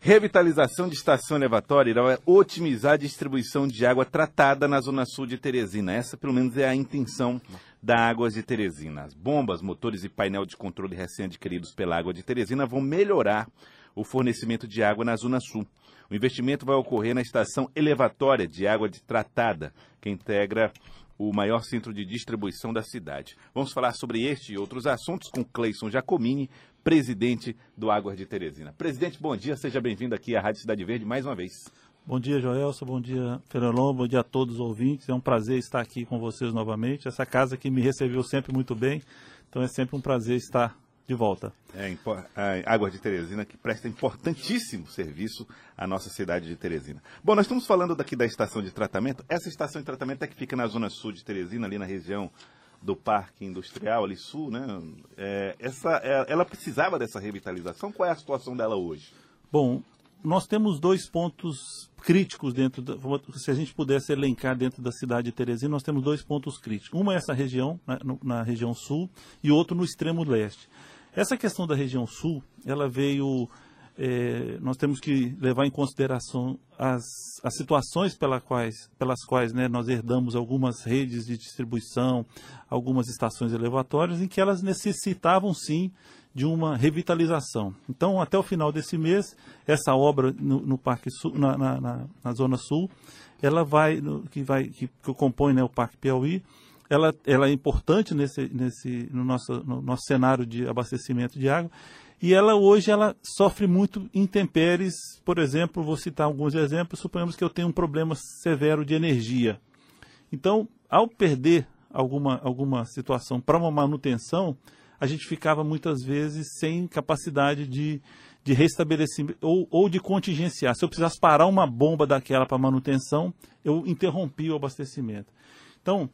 Revitalização de estação elevatória irá otimizar a distribuição de água tratada na zona sul de Teresina. Essa, pelo menos, é a intenção da Águas de Teresina. As bombas, motores e painel de controle recém-adquiridos pela Água de Teresina vão melhorar o fornecimento de água na zona sul. O investimento vai ocorrer na estação elevatória de água de tratada, que integra o maior centro de distribuição da cidade. Vamos falar sobre este e outros assuntos com Cleison Jacomini, presidente do Águas de Teresina. Presidente, bom dia, seja bem-vindo aqui à Rádio Cidade Verde mais uma vez. Bom dia, Joelson, bom dia, Ferelon, bom dia a todos os ouvintes. É um prazer estar aqui com vocês novamente. Essa casa que me recebeu sempre muito bem, então é sempre um prazer estar de volta. É, a Água de Teresina que presta importantíssimo serviço à nossa cidade de Teresina. Bom, nós estamos falando daqui da estação de tratamento. Essa estação de tratamento é que fica na zona sul de Teresina, ali na região do Parque Industrial, ali sul, né? É, essa, é, ela precisava dessa revitalização. Qual é a situação dela hoje? Bom, nós temos dois pontos críticos dentro da, se a gente pudesse elencar dentro da cidade de Teresina, nós temos dois pontos críticos. Uma é essa região, na, no, na região sul, e outro no extremo leste. Essa questão da região sul, ela veio é, nós temos que levar em consideração as, as situações pela quais, pelas quais né, nós herdamos algumas redes de distribuição, algumas estações elevatórias, em que elas necessitavam sim de uma revitalização. Então, até o final desse mês, essa obra no, no Parque Sul, na, na, na, na, Zona Sul, ela vai, no, que, vai que, que compõe né, o Parque Piauí, ela, ela é importante nesse, nesse, no, nosso, no nosso cenário de abastecimento de água, e ela hoje ela sofre muito intempéries. Por exemplo, vou citar alguns exemplos. Suponhamos que eu tenho um problema severo de energia. Então, ao perder alguma, alguma situação para uma manutenção, a gente ficava muitas vezes sem capacidade de, de restabelecimento ou, ou de contingenciar. Se eu precisasse parar uma bomba daquela para manutenção, eu interrompi o abastecimento. Então,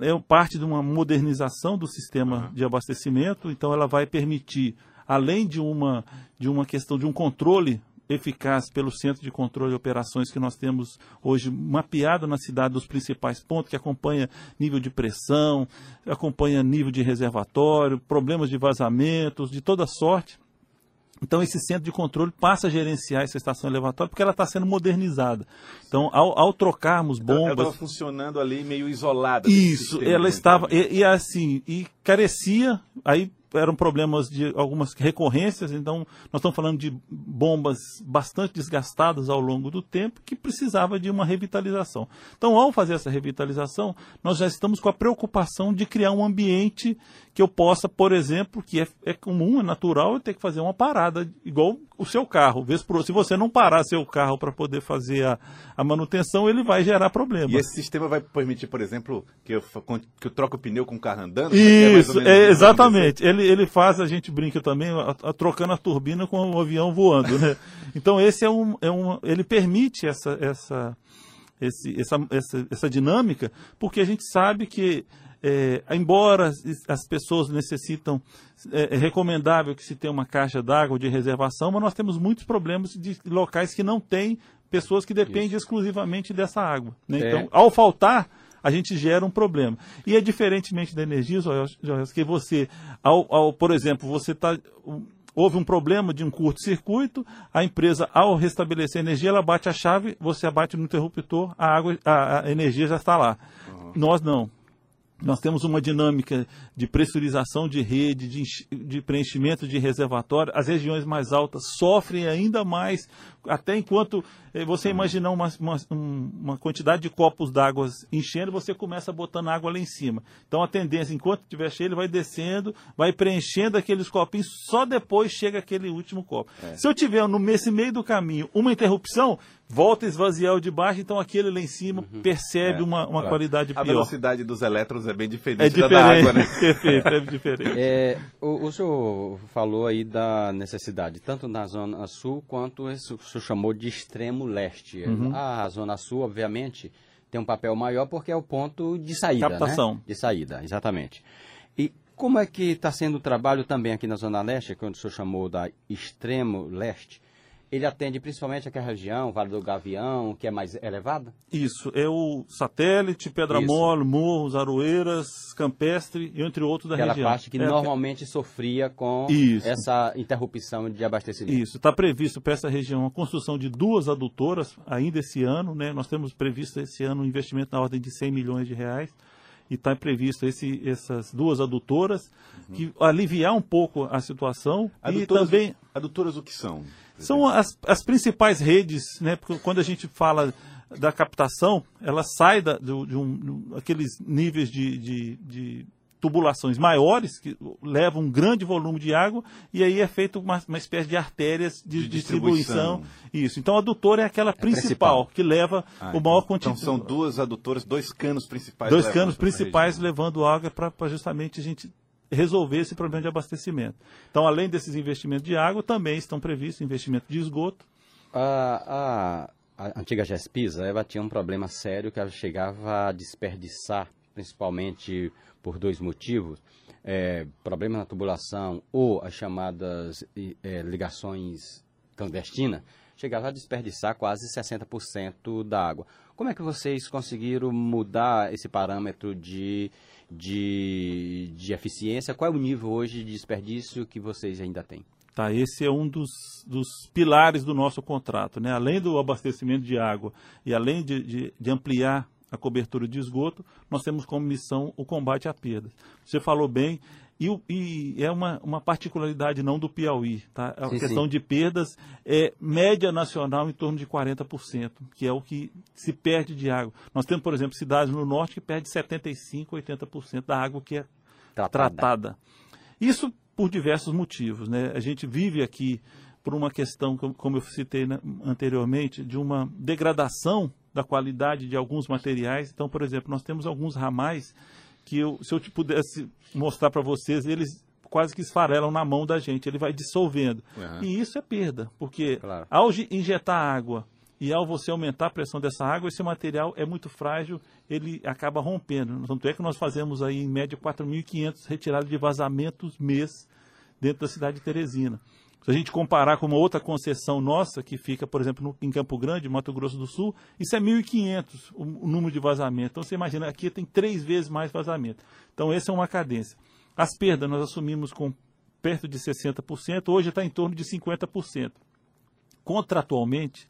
é parte de uma modernização do sistema de abastecimento, então ela vai permitir além de uma, de uma questão de um controle eficaz pelo Centro de Controle de Operações que nós temos hoje mapeado na cidade dos principais pontos, que acompanha nível de pressão, acompanha nível de reservatório, problemas de vazamentos, de toda sorte. Então, esse centro de controle passa a gerenciar essa estação elevatória porque ela está sendo modernizada. Então, ao, ao trocarmos bombas. Ela estava funcionando ali meio isolada. Isso, ela né? estava. E, e, assim, e carecia, aí eram problemas de algumas recorrências, então nós estamos falando de bombas bastante desgastadas ao longo do tempo que precisava de uma revitalização. Então, ao fazer essa revitalização, nós já estamos com a preocupação de criar um ambiente que eu possa, por exemplo, que é, é comum, é natural, eu ter que fazer uma parada igual o seu carro. Se você não parar seu carro para poder fazer a, a, manutenção, ele vai gerar problema. E esse sistema vai permitir, por exemplo, que eu, que eu troque o pneu com o carro andando? Isso, é, é exatamente. Ele, ele faz, a gente brinca também, a, a, trocando a turbina com o avião voando. Né? Então, esse é um, é um. Ele permite essa, essa, esse, essa, essa, essa dinâmica, porque a gente sabe que é, embora as pessoas necessitam, é, é, recomendável que se tenha uma caixa d'água de reservação, mas nós temos muitos problemas de locais que não têm pessoas que dependem Isso. exclusivamente dessa água. Né? É. Então, ao faltar, a gente gera um problema. E é diferentemente da energia, que você, ao, ao, por exemplo, você está houve um problema de um curto-circuito, a empresa, ao restabelecer a energia, ela bate a chave, você abate no interruptor, a água, a, a energia já está lá. Uhum. Nós não. Nós temos uma dinâmica de pressurização de rede, de, de, preenchimento de reservatório. As regiões mais altas sofrem ainda mais, até enquanto eh, você imaginar uma, uma, uma quantidade de copos d'água enchendo, você começa botando água lá em cima. Então a tendência, enquanto estiver cheio, ele vai descendo, vai preenchendo aqueles copinhos, só depois chega aquele último copo. É. Se eu tiver no, nesse meio do caminho uma interrupção, volta a esvaziar o de baixo, então aquele lá em cima uhum. percebe é, uma, uma claro. qualidade pior. A velocidade dos elétrons é bem diferente, é diferente da água, né? Perfeito, é diferente. É, o, o senhor falou aí da necessidade, tanto na Zona Sul, quanto senhor chamou de extremo leste. Uhum. A Zona Sul, obviamente, tem um papel maior porque é o ponto de saída, né? Captação. Né? De saída, exatamente. E como é que está sendo o trabalho também aqui na Zona Leste, que o senhor chamou da extremo leste, ele atende principalmente aquela região, Vale do Gavião, que é mais elevada? Isso, é o satélite, Pedra Isso. Mole, Morros, Aroeiras, Campestre, entre outros da aquela região. Aquela parte que é, normalmente sofria com Isso. essa interrupção de abastecimento. Isso, está previsto para essa região a construção de duas adutoras ainda esse ano, né? Nós temos previsto esse ano um investimento na ordem de 100 milhões de reais e está previsto esse, essas duas adutoras uhum. que aliviar um pouco a situação adutoras, e também adutoras o que são são as, as principais redes, né? Porque quando a gente fala da captação, ela sai da, de, de, um, aqueles níveis de, de, de, tubulações maiores, que levam um grande volume de água, e aí é feito uma, uma espécie de artérias de, de distribuição. distribuição. Isso. Então, a adutora é aquela é principal, principal, que leva ah, o maior então, Então, são duas adutoras, dois canos principais. Dois canos principais levando água para justamente a gente resolver esse problema de abastecimento. Então, além desses investimentos de água, também estão previstos investimentos de esgoto. A, a, a antiga GESPISA ela tinha um problema sério que ela chegava a desperdiçar, principalmente por dois motivos. É, problema na tubulação ou as chamadas é, ligações clandestinas, chegava a desperdiçar quase 60% da água. Como é que vocês conseguiram mudar esse parâmetro de de, de eficiência. Qual é o nível hoje de desperdício que vocês ainda têm? Tá, esse é um dos, dos pilares do nosso contrato. Né? Além do abastecimento de água e além de, de, de ampliar a cobertura de esgoto, nós temos como missão o combate à perdas. Você falou bem, e, e, é uma, uma particularidade não do Piauí. Tá? A sim, questão sim. de perdas é média nacional em torno de 40%, que é o que se perde de água. Nós temos, por exemplo, cidades no norte que perdem 75%, 80% da água que é tratada. tratada. Isso por diversos motivos. Né? A gente vive aqui por uma questão, como eu citei né, anteriormente, de uma degradação da qualidade de alguns materiais. Então, por exemplo, nós temos alguns ramais que eu, se eu pudesse mostrar para vocês, eles quase que esfarelam na mão da gente, ele vai dissolvendo. Uhum. E isso é perda, porque claro. ao injetar água e ao você aumentar a pressão dessa água, esse material é muito frágil, ele acaba rompendo. Tanto é que nós fazemos aí, em média, 4.500 retiradas de vazamentos mês dentro da cidade de Teresina. Se a gente comparar com uma outra concessão nossa, que fica, por exemplo, no, em Campo Grande, Mato Grosso do Sul, isso é 1.500 o, o, número de vazamento. Então você imagina, aqui tem três vezes mais vazamento. Então essa é uma cadência. As perdas nós assumimos com perto de 60%, hoje está em torno de 50%. Contratualmente,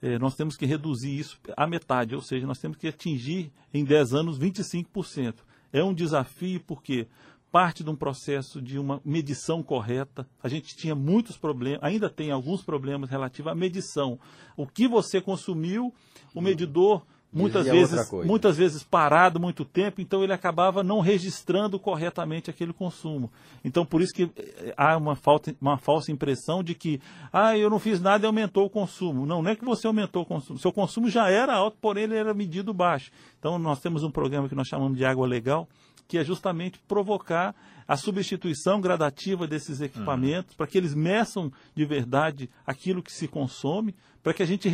eh, nós temos que reduzir isso à metade, ou seja, nós temos que atingir em 10 anos 25%. É um desafio porque parte de um processo de uma medição correta. A gente tinha muitos problemas, ainda tem alguns problemas relativos à medição. O que você consumiu, o medidor muitas vezes, muitas vezes parado muito tempo, então ele acabava não registrando corretamente aquele consumo. Então por isso que eh, há uma, falta, uma falsa impressão de que ah, eu não fiz nada e aumentou o consumo. Não, não é que você aumentou o consumo. Seu consumo já era alto, porém ele era medido baixo. Então nós temos um programa que nós chamamos de água legal, que é justamente provocar a substituição gradativa desses equipamentos, uhum. para que eles meçam de verdade aquilo que se consome, para que a gente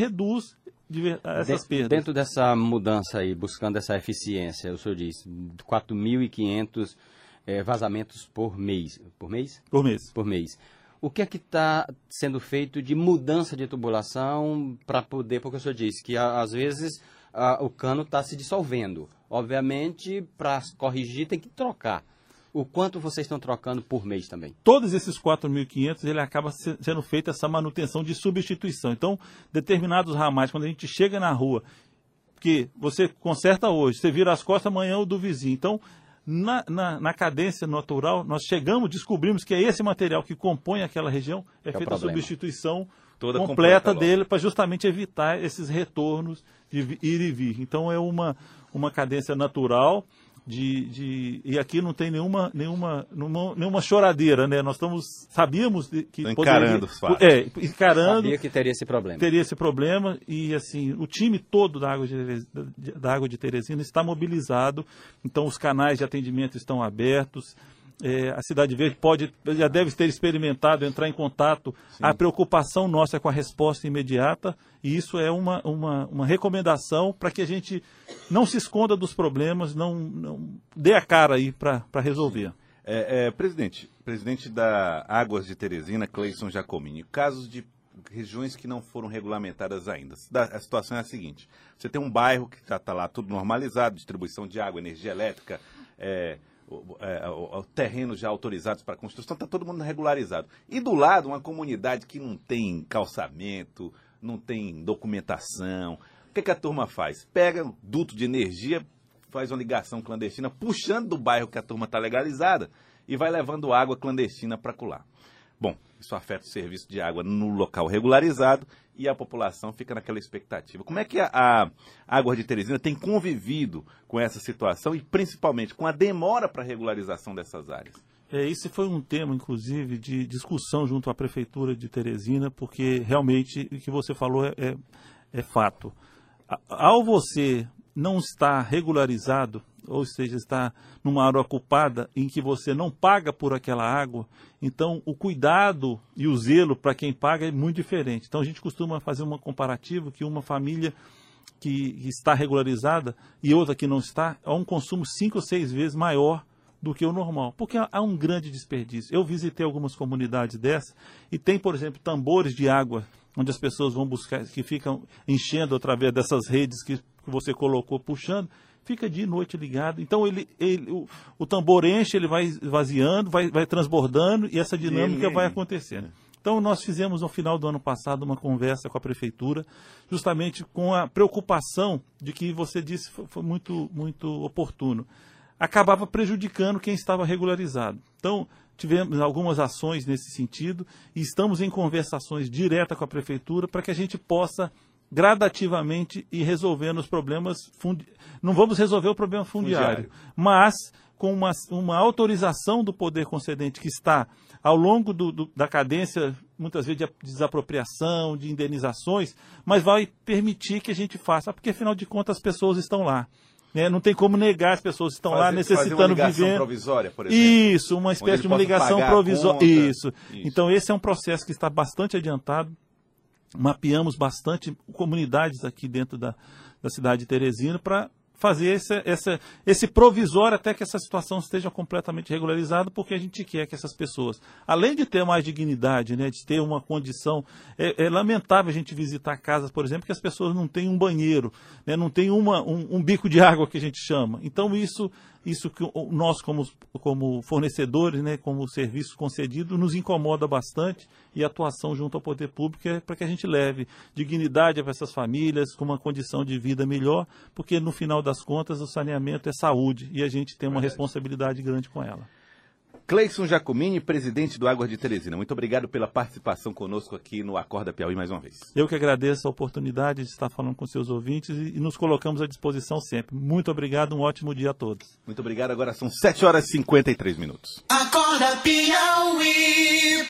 reduz essas perdas. Dentro dessa mudança aí, buscando essa eficiência, o senhor disse 4.500 é, vazamentos por mês. Por mês? Por mês. Por mês. O que é que está sendo feito de mudança de tubulação para poder, porque o senhor disse que às vezes a, o cano está se dissolvendo. Obviamente, para corrigir tem que trocar. O quanto vocês estão trocando por mês também? Todos esses 4.500, ele acaba sendo feita essa manutenção de substituição. Então, determinados ramais, quando a gente chega na rua, que você conserta hoje, você vira as costas amanhã o do vizinho. Então, na, na, na, cadência natural, nós chegamos, descobrimos que é esse material que compõe aquela região, é, é feita a substituição Toda completa, completa dele para justamente evitar esses retornos de ir e vir. Então é uma, uma cadência natural de, de, e aqui não tem nenhuma, nenhuma, nenhuma, nenhuma choradeira, né? Nós estamos, sabíamos que Tô encarando, poderia, é, encarando, sabia que teria esse problema, teria esse problema e assim o time todo da água de, da água de Teresina está mobilizado, então os canais de atendimento estão abertos, é, a Cidade Verde pode, já deve ter experimentado entrar em contato. Sim. A preocupação nossa é com a resposta imediata e isso é uma, uma, uma recomendação para que a gente não se esconda dos problemas, não, não dê a cara aí para resolver. É, é, presidente, presidente da Águas de Teresina, Cleison Jacomini, casos de regiões que não foram regulamentadas ainda. A situação é a seguinte: você tem um bairro que está lá tudo normalizado, distribuição de água, energia elétrica, é, é, terrenos já autorizados para construção, está todo mundo regularizado. E do lado, uma comunidade que não tem calçamento, não tem documentação. O que, que a turma faz? Pega um duto de energia, faz uma ligação clandestina, puxando do bairro que a turma está legalizada e vai levando água clandestina para colar. Bom, isso afeta o serviço de água no local regularizado e a população fica naquela expectativa. Como é que a, a Água de Teresina tem convivido com essa situação e principalmente com a demora para a regularização dessas áreas? É, esse foi um tema, inclusive, de discussão junto à Prefeitura de Teresina, porque realmente o que você falou é, é, é fato. Ao você não estar regularizado, ou seja, está numa área ocupada em que você não paga por aquela água, então o cuidado e o zelo para quem paga é muito diferente. Então a gente costuma fazer uma comparativa que uma família que está regularizada e outra que não está, há um consumo cinco ou seis vezes maior do que o normal, porque há um grande desperdício. Eu visitei algumas comunidades dessas e tem, por exemplo, tambores de água onde as pessoas vão buscar, que ficam enchendo através dessas redes que você colocou, puxando, fica dia e noite ligado. Então ele, ele o, o, tambor enche, ele vai vaziando, vai, vai transbordando e essa dinâmica ele... vai acontecendo. Então nós fizemos no final do ano passado uma conversa com a prefeitura, justamente com a preocupação de que você disse foi, foi muito muito oportuno. Acabava prejudicando quem estava regularizado. Então, tivemos algumas ações nesse sentido e estamos em conversações diretas com a prefeitura para que a gente possa gradativamente ir resolvendo os problemas. Fundi... Não vamos resolver o problema fundiário, fundiário. mas com uma, uma autorização do poder concedente que está ao longo do, do, da cadência, muitas vezes de desapropriação, de indenizações, mas vai permitir que a gente faça, porque afinal de contas as pessoas estão lá. Né? Não tem como negar as pessoas estão fazer, lá necessitando fazer uma viver. provisória, por exemplo. Isso, uma espécie de uma ligação provisória. Isso. Isso. Então esse é um processo que está bastante adiantado mapeamos bastante comunidades aqui dentro da, da cidade de Teresina para fazer esse, esse, esse provisório até que essa situação esteja completamente regularizada, porque a gente quer que essas pessoas, além de ter mais dignidade, né, de ter uma condição, é, é lamentável a gente visitar casas, por exemplo, que as pessoas não têm um banheiro, né, não tem uma, um, um bico de água que a gente chama. Então isso isso que nós, como, como fornecedores, né, como serviço concedido, nos incomoda bastante e a atuação junto ao poder público é para que a gente leve dignidade para essas famílias, com uma condição de vida melhor, porque no final das contas o saneamento é saúde e a gente tem uma responsabilidade grande com ela. Cleison Jacomini, presidente do Águas de Teresina. Muito obrigado pela participação conosco aqui no Acorda Piauí mais uma vez. Eu que agradeço a oportunidade de estar falando com seus ouvintes e, nos colocamos à disposição sempre. Muito obrigado, um ótimo dia a todos. Muito obrigado. Agora são 7 horas e 53 minutos. Acorda Piauí.